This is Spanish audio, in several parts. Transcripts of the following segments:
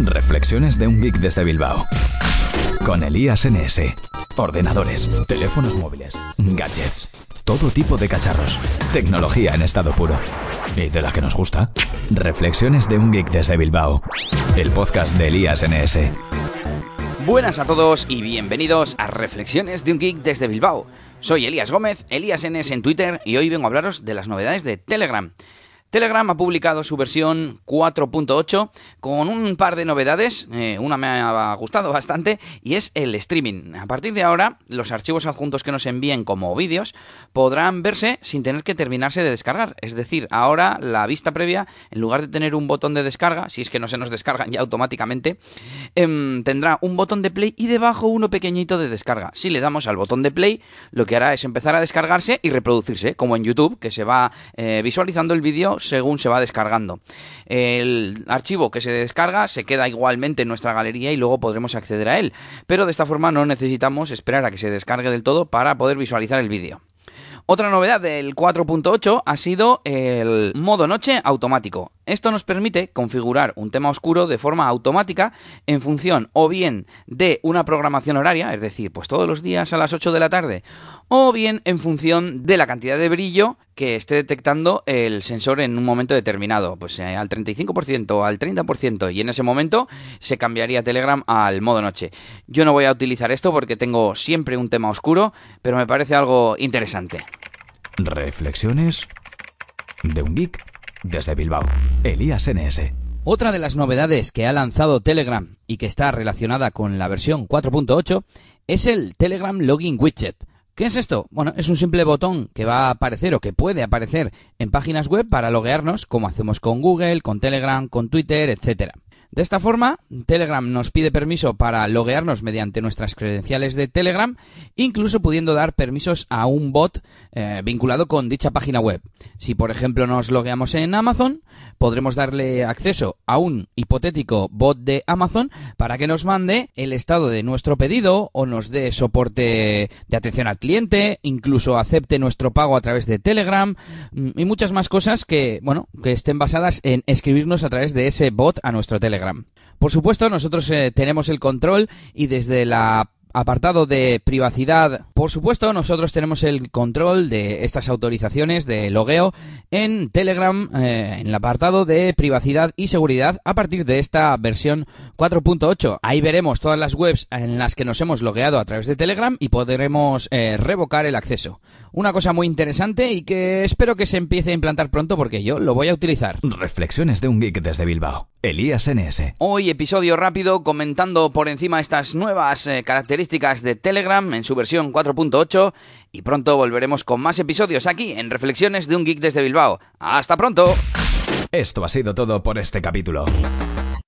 Reflexiones de un geek desde Bilbao. Con Elías NS. Ordenadores, teléfonos móviles, gadgets, todo tipo de cacharros. Tecnología en estado puro. ¿Y de la que nos gusta? Reflexiones de un geek desde Bilbao. El podcast de Elías NS. Buenas a todos y bienvenidos a Reflexiones de un geek desde Bilbao. Soy Elías Gómez, Elías NS en Twitter y hoy vengo a hablaros de las novedades de Telegram. Telegram ha publicado su versión 4.8 con un par de novedades, eh, una me ha gustado bastante y es el streaming. A partir de ahora, los archivos adjuntos que nos envíen como vídeos podrán verse sin tener que terminarse de descargar. Es decir, ahora la vista previa, en lugar de tener un botón de descarga, si es que no se nos descargan ya automáticamente, em, tendrá un botón de play y debajo uno pequeñito de descarga. Si le damos al botón de play, lo que hará es empezar a descargarse y reproducirse, como en YouTube, que se va eh, visualizando el vídeo según se va descargando. El archivo que se descarga se queda igualmente en nuestra galería y luego podremos acceder a él, pero de esta forma no necesitamos esperar a que se descargue del todo para poder visualizar el vídeo. Otra novedad del 4.8 ha sido el modo noche automático. Esto nos permite configurar un tema oscuro de forma automática en función o bien de una programación horaria, es decir, pues todos los días a las 8 de la tarde, o bien en función de la cantidad de brillo que esté detectando el sensor en un momento determinado, pues eh, al 35% o al 30% y en ese momento se cambiaría Telegram al modo noche. Yo no voy a utilizar esto porque tengo siempre un tema oscuro, pero me parece algo interesante. Reflexiones de un geek desde Bilbao. Elías NS. Otra de las novedades que ha lanzado Telegram y que está relacionada con la versión 4.8 es el Telegram Login Widget. ¿Qué es esto? Bueno, es un simple botón que va a aparecer o que puede aparecer en páginas web para loguearnos, como hacemos con Google, con Telegram, con Twitter, etcétera. De esta forma, Telegram nos pide permiso para loguearnos mediante nuestras credenciales de Telegram, incluso pudiendo dar permisos a un bot eh, vinculado con dicha página web. Si, por ejemplo, nos logueamos en Amazon, podremos darle acceso a un hipotético bot de Amazon para que nos mande el estado de nuestro pedido o nos dé soporte de atención al cliente, incluso acepte nuestro pago a través de Telegram mm, y muchas más cosas que, bueno, que estén basadas en escribirnos a través de ese bot a nuestro Por supuesto, nosotros eh, tenemos el control y desde la apartado de privacidad, por supuesto, nosotros tenemos el control de estas autorizaciones de logueo en Telegram, eh, en el apartado de privacidad y seguridad a partir de esta versión 4.8. Ahí veremos todas las webs en las que nos hemos logueado a través de Telegram y podremos eh, revocar el acceso. Una cosa muy interesante y que espero que se empiece a implantar pronto porque yo lo voy a utilizar. Reflexiones de un geek desde Bilbao. Elías NS. Hoy episodio rápido comentando por encima estas nuevas eh, características de Telegram en su versión 4.8 y pronto volveremos con más episodios aquí en Reflexiones de un geek desde Bilbao. Hasta pronto. Esto ha sido todo por este capítulo.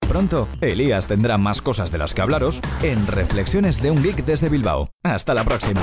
Pronto, Elías tendrá más cosas de las que hablaros en Reflexiones de un geek desde Bilbao. Hasta la próxima.